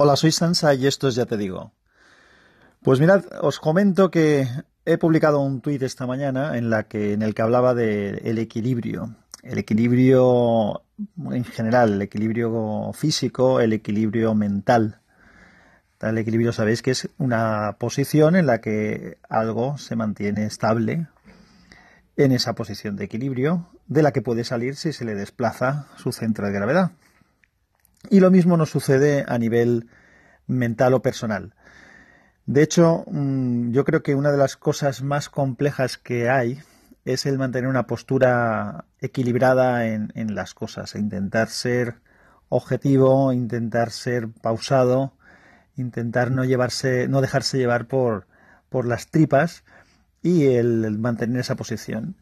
Hola, soy Sansa y esto es Ya Te Digo. Pues mirad, os comento que he publicado un tuit esta mañana en, la que, en el que hablaba del el equilibrio. El equilibrio en general, el equilibrio físico, el equilibrio mental. El equilibrio sabéis que es una posición en la que algo se mantiene estable en esa posición de equilibrio, de la que puede salir si se le desplaza su centro de gravedad. Y lo mismo nos sucede a nivel mental o personal. De hecho, mm, yo creo que una de las cosas más complejas que hay es el mantener una postura equilibrada en, las cosas, e intentar ser objetivo, intentar ser pausado, intentar no llevarse, no dejarse llevar por, por las tripas y el mantener esa posición.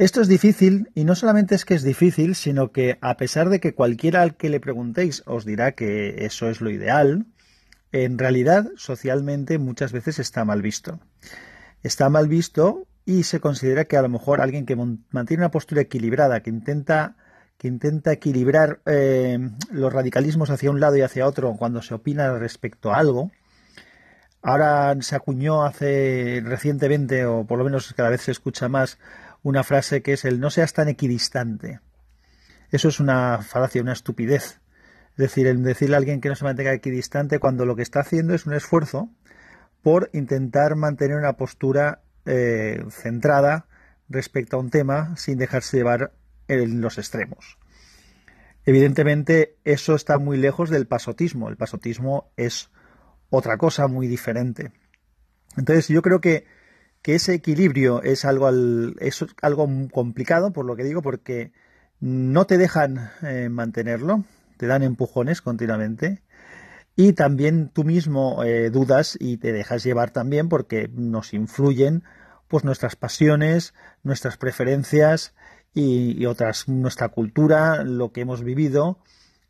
Esto es difícil y no solamente es que es difícil, sino que a pesar de que cualquiera al que le preguntéis os dirá que eso es lo ideal, en realidad socialmente muchas veces está mal visto. Está mal visto y se considera que a lo mejor alguien que mantiene una postura equilibrada, que intenta que intenta equilibrar eh, los radicalismos hacia un lado y hacia otro cuando se opina respecto a algo. Ahora se acuñó hace recientemente, o por lo menos cada vez se escucha más, una frase que es el no seas tan equidistante. Eso es una falacia, una estupidez. Es decir, el decirle a alguien que no se mantenga equidistante cuando lo que está haciendo es un esfuerzo por intentar mantener una postura eh, centrada respecto a un tema sin dejarse llevar en los extremos. Evidentemente, eso está muy lejos del pasotismo. El pasotismo es otra cosa muy diferente. Entonces, yo creo que que ese equilibrio es algo, es algo complicado, por lo que digo, porque no te dejan eh, mantenerlo, te dan empujones continuamente y también tú mismo eh, dudas y te dejas llevar también porque nos influyen pues nuestras pasiones, nuestras preferencias y, y otras, nuestra cultura, lo que hemos vivido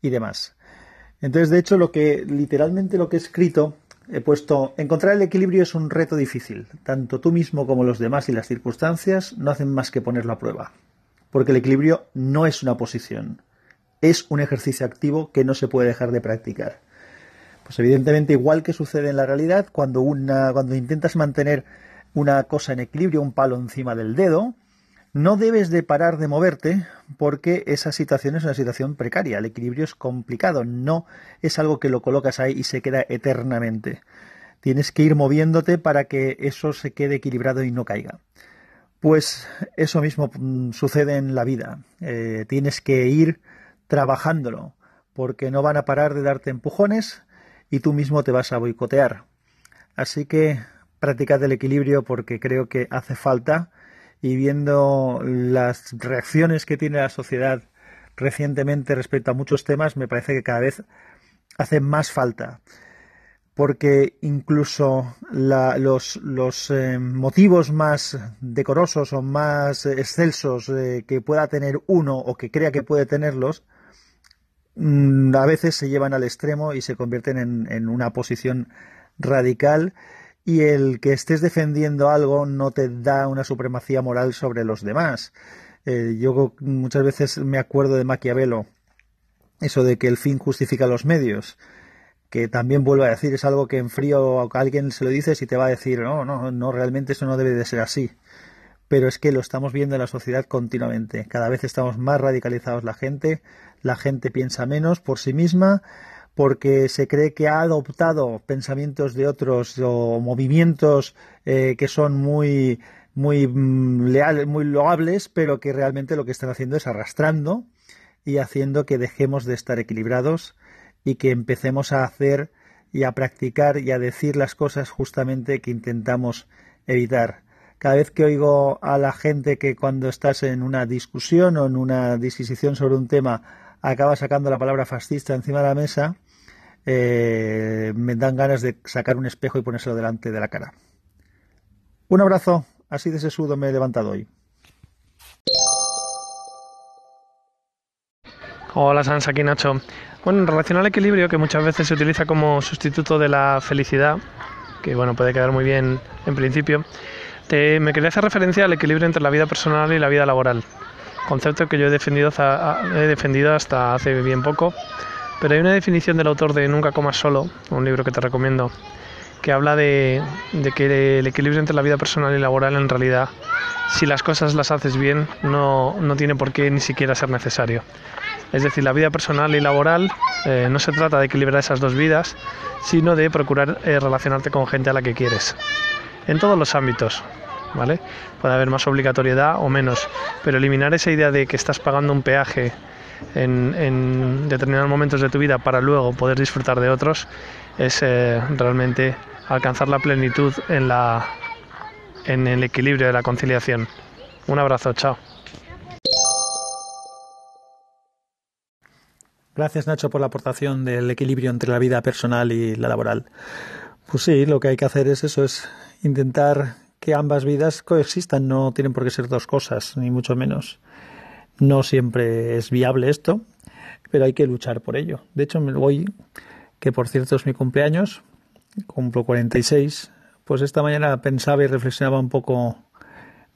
y demás. Entonces, de hecho, lo que literalmente lo que he escrito he puesto, encontrar el equilibrio es un reto difícil. Tanto tú mismo como los demás y las circunstancias no hacen más que ponerlo a prueba. Porque el equilibrio no es una posición, es un ejercicio activo que no se puede dejar de practicar. Pues evidentemente, igual que sucede en la realidad, cuando, una, cuando intentas mantener una cosa en equilibrio, un palo encima del dedo, no debes de parar de moverte porque esa situación es una situación precaria. El equilibrio es complicado, no es algo que lo colocas ahí y se queda eternamente. Tienes que ir moviéndote para que eso se quede equilibrado y no caiga. Pues eso mismo mm, sucede en la vida. Eh, tienes que ir trabajándolo porque no van a parar de darte empujones y tú mismo te vas a boicotear. Así que practicad el equilibrio porque creo que hace falta y viendo las reacciones que tiene la sociedad recientemente respecto a muchos temas, me parece que cada vez hace más falta. Porque incluso los, eh, motivos más decorosos o más excelsos que pueda tener uno o que crea que puede tenerlos, mm, a veces se llevan al extremo y se convierten en una posición radical y el que estés defendiendo algo no te da una supremacía moral sobre los demás. Eh, yo muchas veces me acuerdo de Maquiavelo, eso de que el fin justifica los medios, que también vuelvo a decir, es algo que en frío alguien se lo dices y te va a decir, no, no, no, realmente eso no debe de ser así. Pero es que lo estamos viendo en la sociedad continuamente. Cada vez estamos más radicalizados la gente, la gente piensa menos por sí misma, porque se cree que ha adoptado pensamientos de otros o movimientos eh, que son muy muy mm, leales, muy loables, pero que realmente lo que están haciendo es arrastrando y haciendo que dejemos de estar equilibrados y que empecemos a hacer y a practicar y a decir las cosas justamente que intentamos evitar. Cada vez que oigo a la gente que cuando estás en una discusión o en una disquisición sobre un tema acaba sacando la palabra fascista encima de la mesa, eh, me dan ganas de sacar un espejo y ponérselo delante de la cara. Un abrazo, así de sesudo me he levantado hoy. Hola Sansa, aquí Nacho. Bueno, en relación al equilibrio, que muchas veces se utiliza como sustituto de la felicidad, que bueno, puede quedar muy bien en principio, me quería hacer referencia al equilibrio entre la vida personal y la vida laboral concepto que yo he defendido hasta hace bien poco, Pero hay una definición del autor de Nunca comas solo, un libro que te recomiendo, que habla de, que el equilibrio entre la vida personal y laboral en realidad, si las cosas las haces bien, no, no tiene por qué ni siquiera ser necesario. Es decir, la vida personal y laboral eh, no se trata de equilibrar esas dos vidas, sino de procurar eh, relacionarte con gente a la que quieres. En todos los ámbitos, ¿vale? Puede haber más obligatoriedad o menos, pero eliminar esa idea de que estás pagando un peaje en, determinados momentos de tu vida para luego poder disfrutar de otros es eh, realmente alcanzar la plenitud en, la, en el equilibrio de la conciliación. Un abrazo, chao. Gracias Nacho por la aportación del equilibrio entre la vida personal y la laboral. Pues sí, lo que hay que hacer es eso, es intentar que ambas vidas coexistan, no tienen por qué ser dos cosas, ni mucho menos. No siempre es viable esto, pero hay que luchar por ello. De hecho, hoy, que por cierto es mi cumpleaños, cumplo 46, pues esta mañana pensaba y reflexionaba un poco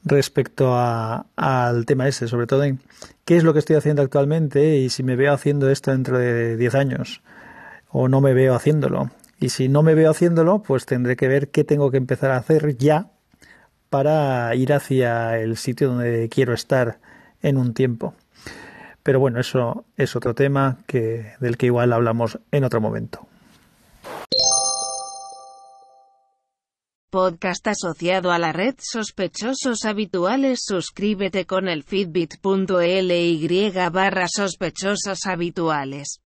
respecto al tema ese, sobre todo en qué es lo que estoy haciendo actualmente y si me veo haciendo esto dentro de 10 años o no me veo haciéndolo. Y si no me veo haciéndolo, pues tendré que ver qué tengo que empezar a hacer ya para ir hacia el sitio donde quiero estar en un tiempo. Pero bueno, eso es otro tema que, del que igual hablamos en otro momento. podcast asociado a la red Sospechosos Habituales. Suscríbete con el fitbit.ly barra sospechosos habituales.